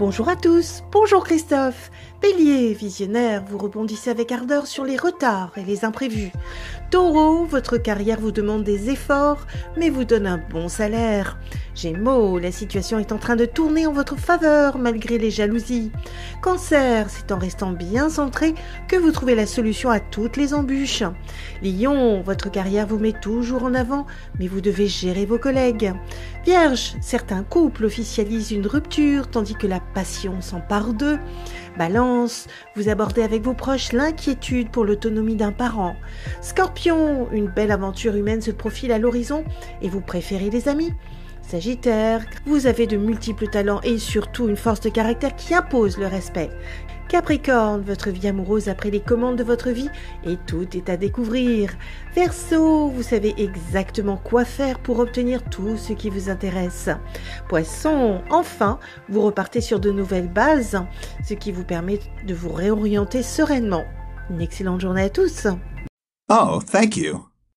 Bonjour à tous, bonjour Christophe. Bélier, visionnaire, vous rebondissez avec ardeur sur les retards et les imprévus. Taureau, votre carrière vous demande des efforts, mais vous donne un bon salaire. Gémeaux, la situation est en train de tourner en votre faveur malgré les jalousies. Cancer, c'est en restant bien centré que vous trouvez la solution à toutes les embûches. Lion, votre carrière vous met toujours en avant, mais vous devez gérer vos collègues. Vierge, certains couples officialisent une rupture tandis que la passion s'empare d'eux. Balance, vous abordez avec vos proches l'inquiétude pour l'autonomie d'un parent. Scorpion, une belle aventure humaine se profile à l'horizon et vous préférez les amis. Sagittaire, vous avez de multiples talents et surtout une force de caractère qui impose le respect. Capricorne, votre vie amoureuse a pris les commandes de votre vie et tout est à découvrir. Verseau, vous savez exactement quoi faire pour obtenir tout ce qui vous intéresse. Poisson, enfin, vous repartez sur de nouvelles bases, ce qui vous permet de vous réorienter sereinement. Une excellente journée à tous. Oh, thank you.